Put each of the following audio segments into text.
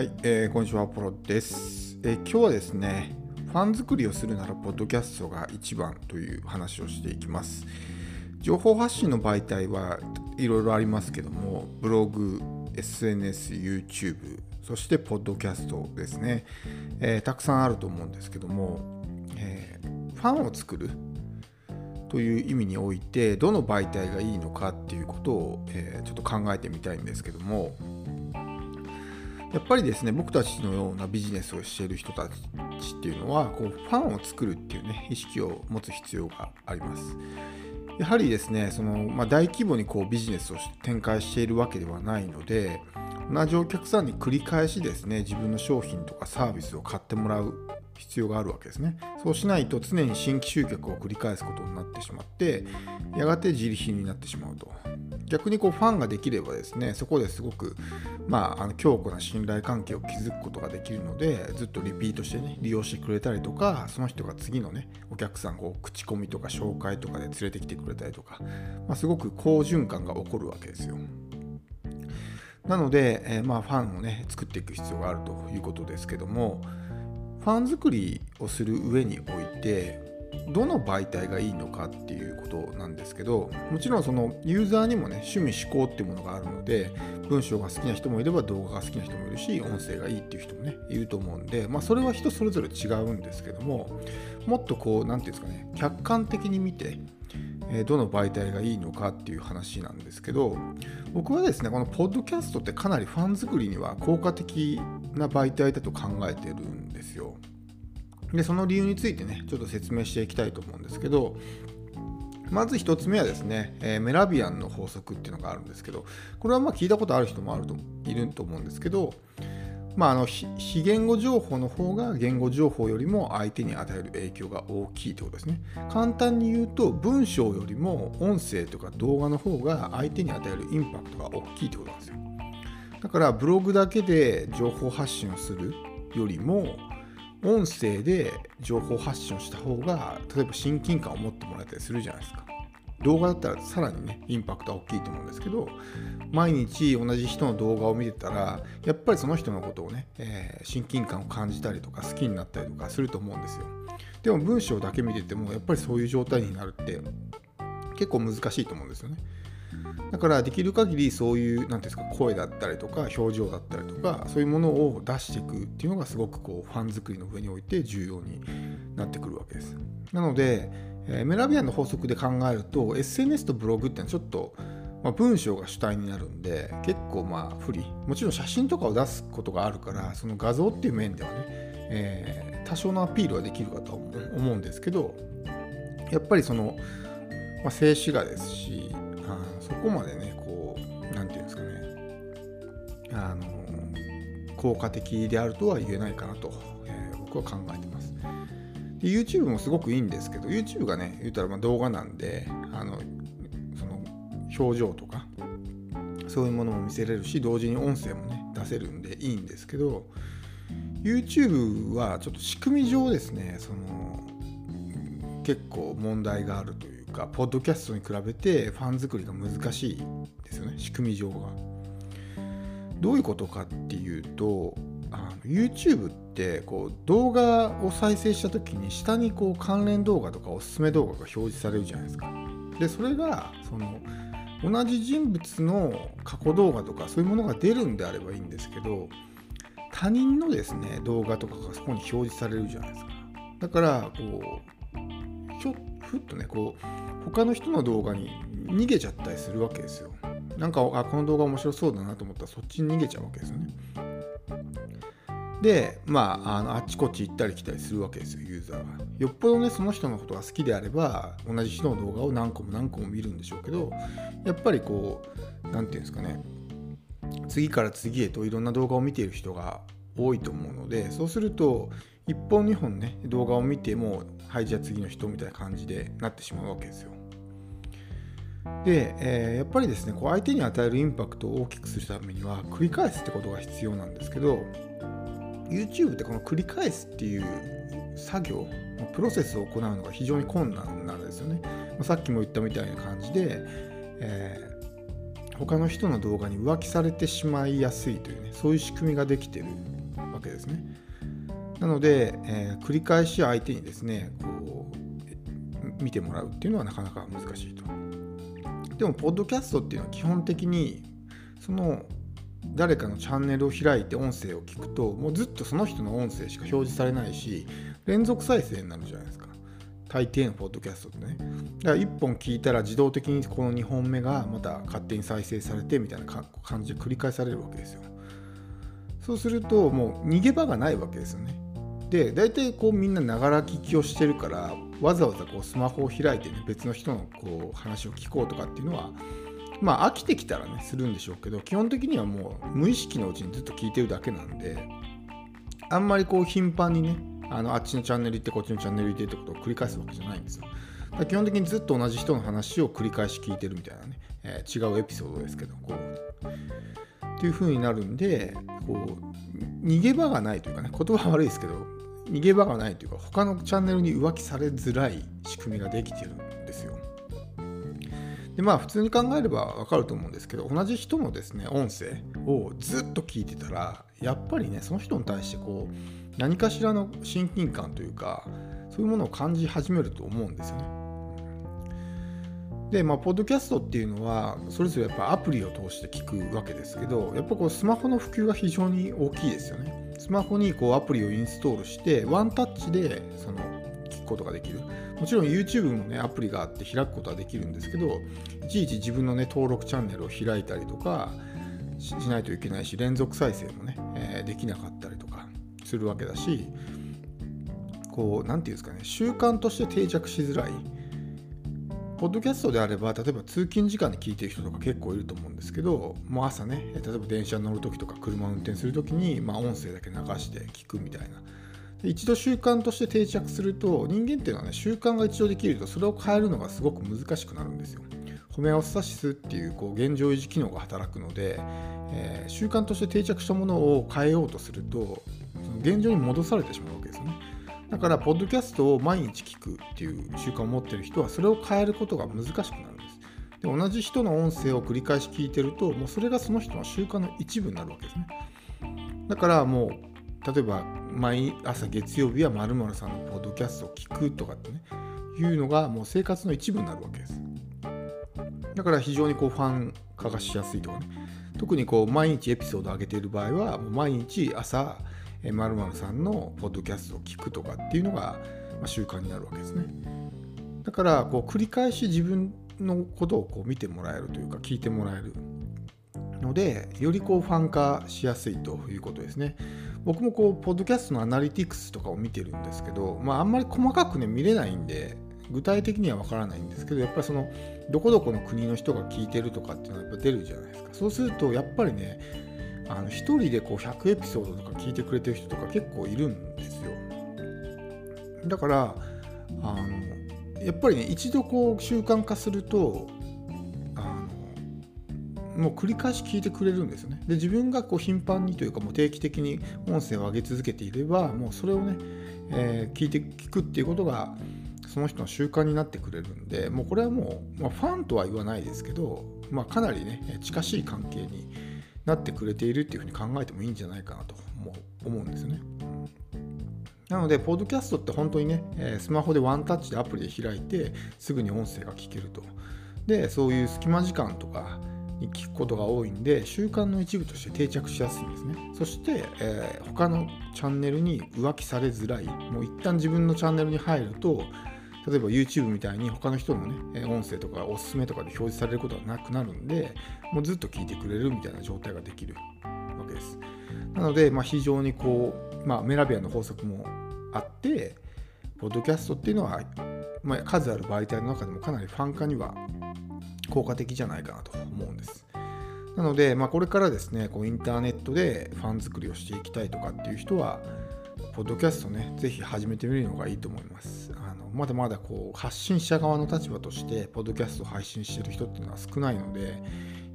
はい、えーこんにちは、ポロです、えー今日はですね、ファン作りをするなら、ポッドキャストが一番という話をしていきます。情報発信の媒体はいろいろありますけども、ブログ、SNS、YouTube、そしてポッドキャストですね、えーたくさんあると思うんですけども、えーファンを作るという意味において、どの媒体がいいのかっていうことを、えちょっと考えてみたいんですけども、やっぱりですね僕たちのようなビジネスをしている人たちっていうのはこうファンを作るっていうね意識を持つ必要があります。やはりですねその、まあ、大規模にこうビジネスを展開しているわけではないので同じお客さんに繰り返しですね自分の商品とかサービスを買ってもらう必要があるわけですね。そうしないと常に新規集客を繰り返すことになってしまってやがて自利品になってしまうと。逆にこうファンができればですねそこですごく、まあ、あの強固な信頼関係を築くことができるのでずっとリピートしてね利用してくれたりとかその人が次のねお客さんを口コミとか紹介とかで連れてきてくれたりとか、まあ、すごく好循環が起こるわけですよ。なので、えーまあ、ファンをね作っていく必要があるということですけどもファン作りをする上においてどの媒体がいいのかっていうことなんですけどもちろんそのユーザーにもね趣味思考っていうものがあるので文章が好きな人もいれば動画が好きな人もいるし音声がいいっていう人もねいると思うんでまあそれは人それぞれ違うんですけどももっとこう何て言うんですかね客観的に見てどの媒体がいいのかっていう話なんですけど僕はですねこのポッドキャストってかなりファン作りには効果的な媒体だと考えてるんですよ。でその理由についてねちょっと説明していきたいと思うんですけどまず1つ目はですね、えーメラビアンの法則っていうのがあるんですけどこれはま聞いたことある人もあるといると思うんですけどまあ、あの非非言語情報の方が言語情報よりも相手に与える影響が大きいということですね。簡単に言うと文章よりも音声とか動画の方が相手に与えるインパクトが大きいということなんですよ。だからブログだけで情報発信をするよりも音声で情報発信をした方が例えば親近感を持ってもらえたりするじゃないですか。動画だったらさらにねインパクトは大きいと思うんですけど毎日同じ人の動画を見てたらやっぱりその人のことをね、えー親近感を感じたりとか好きになったりとかすると思うんですよでも文章だけ見ててもやっぱりそういう状態になるって結構難しいと思うんですよねだからできる限りそういう何んですか声だったりとか表情だったりとかそういうものを出していくっていうのがすごくこうファン作りの上において重要になってくるわけです。なので、えーメラビアンの法則で考えると SNS とブログってのはちょっと、まあ、文章が主体になるんで結構まあ不利。もちろん写真とかを出すことがあるからその画像っていう面ではね、えー多少のアピールはできるかと思うんですけどやっぱりその、まあ、静止画ですしこまでねこうなんていうんですかね。あの効果的であるとは言えないかなと、えー僕は考えてます。で YouTube もすごくいいんですけど YouTube がね言ったらま動画なんであのその表情とかそういうものも見せれるし同時に音声もね出せるんでいいんですけど YouTube はちょっと仕組み上ですねその結構問題があるというかポッドキャストに比べてファン作りが難しいですよね。仕組み上がどういうことかっていうとあの YouTube ってこう動画を再生した時に下にこう関連動画とかおすすめ動画が表示されるじゃないですか。でそれがその同じ人物の過去動画とかそういうものが出るんであればいいんですけど他人のですね動画とかがそこに表示されるじゃないですか。だからこうひょふっとねこう他の人の動画に逃げちゃったりするわけですよ。なんかあこの動画面白そうだなと思ったらそっちに逃げちゃうわけですよね。でまああのあっちこっち行ったり来たりするわけですよユーザーがよっぽどねその人のことが好きであれば同じ人の動画を何個も何個も見るんでしょうけどやっぱりこう何て言うんですかね。次から次へといろんな動画を見ている人が多いと思うのでそうすると1本2本ね動画を見てもはいじゃあ次の人みたいな感じでなってしまうわけですよ。で、えーやっぱりですねこう相手に与えるインパクトを大きくするためには繰り返すってことが必要なんですけど YouTube ってこの繰り返すっていう作業プロセスを行うのが非常に困難なんですよね、まさっきも言ったみたいな感じで、えー他の人の動画に浮気されてしまいやすいというねそういう仕組みができてるわけですね。なので、えー、繰り返し相手にですねこう見てもらうっていうのはなかなか難しいと。でもポッドキャストっていうのは基本的にその誰かのチャンネルを開いて音声を聞くともうずっとその人の音声しか表示されないし連続再生になるじゃないですか。大抵のポッドキャストってね。だから1本聞いたら自動的にこの2本目がまた勝手に再生されてみたいな感じで繰り返されるわけですよ。そうするともう逃げ場がないわけですよね。で大体こうみんなながら聞きをしてるからわざわざこうスマホを開いてね別の人のこう話を聞こうとかっていうのはまあ飽きてきたらねするんでしょうけど基本的にはもう無意識のうちにずっと聞いてるだけなんであんまりこう頻繁にねあのあっちのチャンネル行ってこっちのチャンネル行ってってことを繰り返すわけじゃないんですよ。基本的にずっと同じ人の話を繰り返し聞いてるみたいなね、えー、違うエピソードですけどこうっていう風になるんでこう逃げ場がないというかね言葉は悪いですけど逃げ場がないというか他のチャンネルに浮気されづらい仕組みができてるんですよでまあ普通に考えればわかると思うんですけど同じ人のですね音声をずっと聞いてたらやっぱりねその人に対してこう何かしらの親近感というかそういうものを感じ始めると思うんですよね。でまあポッドキャストっていうのはそれぞれやっぱアプリを通して聞くわけですけどやっぱこうスマホの普及が非常に大きいですよね。スマホにこうアプリをインストールしてワンタッチでその聞くことができる。もちろん YouTube もねアプリがあって開くことはできるんですけどいちいち自分のね登録チャンネルを開いたりとかしないといけないし連続再生もね、えー、できなかったりとかするわけだしこう何て言うんですかね習慣として定着しづらいポッドキャストであれば例えば通勤時間に聞いてる人とか結構いると思うんですけどもう朝ね例えば電車に乗る時とか車を運転する時に、まあ、音声だけ流して聞くみたいな一度習慣として定着すると人間っていうのはね習慣が一度できるとそれを変えるのがすごく難しくなるんですよ。ホメオスタシスっていうこう現状維持機能が働くので、えー、習慣として定着したものを変えようとするとその現状に戻されてしまう。だから、ポッドキャストを毎日聞くっていう習慣を持ってる人は、それを変えることが難しくなるんです。で同じ人の音声を繰り返し聞いてると、もうそれがその人の習慣の一部になるわけですね。だからもう例えば毎朝月曜日はまるさんのポッドキャストを聞くとかってねいうのがもう生活の一部になるわけですだから非常にこうファン化がしやすいとかね特にこう毎日エピソードを上げている場合は毎日朝まるさんのポッドキャストを聞くとかっていうのが習慣になるわけですね。だからこう繰り返し自分のことをこう見てもらえるというか聞いてもらえるのでよりこうファン化しやすいということですね。僕もこうポッドキャストのアナリティクスとかを見てるんですけど、まあ、あんまり細かくね見れないんで具体的にはわからないんですけどやっぱりそのどこどこの国の人が聞いてるとかっていうのはやっぱ出るじゃないですか。そうするとやっぱりねあの1人でこう100エピソードとか聞いてくれてる人とか結構いるんですよだからあのやっぱりね一度こう習慣化するとあのもう繰り返し聞いてくれるんですよね。で自分がこう頻繁にというかもう定期的に音声を上げ続けていればもうそれをね、えー、聞いて聞くっていうことがその人の習慣になってくれるんでもうこれはもう、まあ、ファンとは言わないですけど、まあ、かなりね近しい関係になってくれているっていうふうに考えてもいいんじゃないかなと思うんですよね。なので、ポッドキャストって本当にね、スマホでワンタッチでアプリで開いて、すぐに音声が聞けると。で、そういう隙間時間とか、に聞くことが多いんで習慣の一部として定着しやすいんですねそして、えー、他のチャンネルに浮気されづらいもう一旦自分のチャンネルに入ると例えば YouTube みたいに他の人のね音声とかおすすめとかで表示されることがなくなるんでもうずっと聞いてくれるみたいな状態ができるわけですなので、まあ、非常にこう、まあ、メラビアの法則もあってポッドキャストっていうのは、まあ、数ある媒体の中でもかなりファン化には効果的じゃないかなと思うんです。なので、まあ、これからですね、こうインターネットでファン作りをしていきたいとかっていう人は、ポッドキャストね、ぜひ始めてみるのがいいと思います。あのまだまだこう発信者側の立場として、ポッドキャストを配信してる人っていうのは少ないので、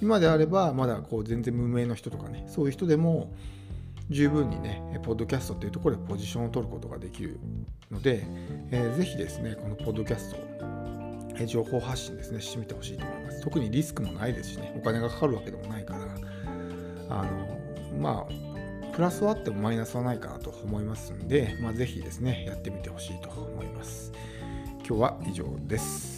今であれば、まだこう全然無名の人とかね、そういう人でも、十分にね、ポッドキャストっていうところでポジションを取ることができるので、えー、ぜひですね、このポッドキャストを情報発信ですねしてみてほしいと思います特にリスクもないですしねお金がかかるわけでもないからあのまあプラスはあってもマイナスはないかなと思いますんで、まあ、ぜひですねやってみてほしいと思います。今日は以上です。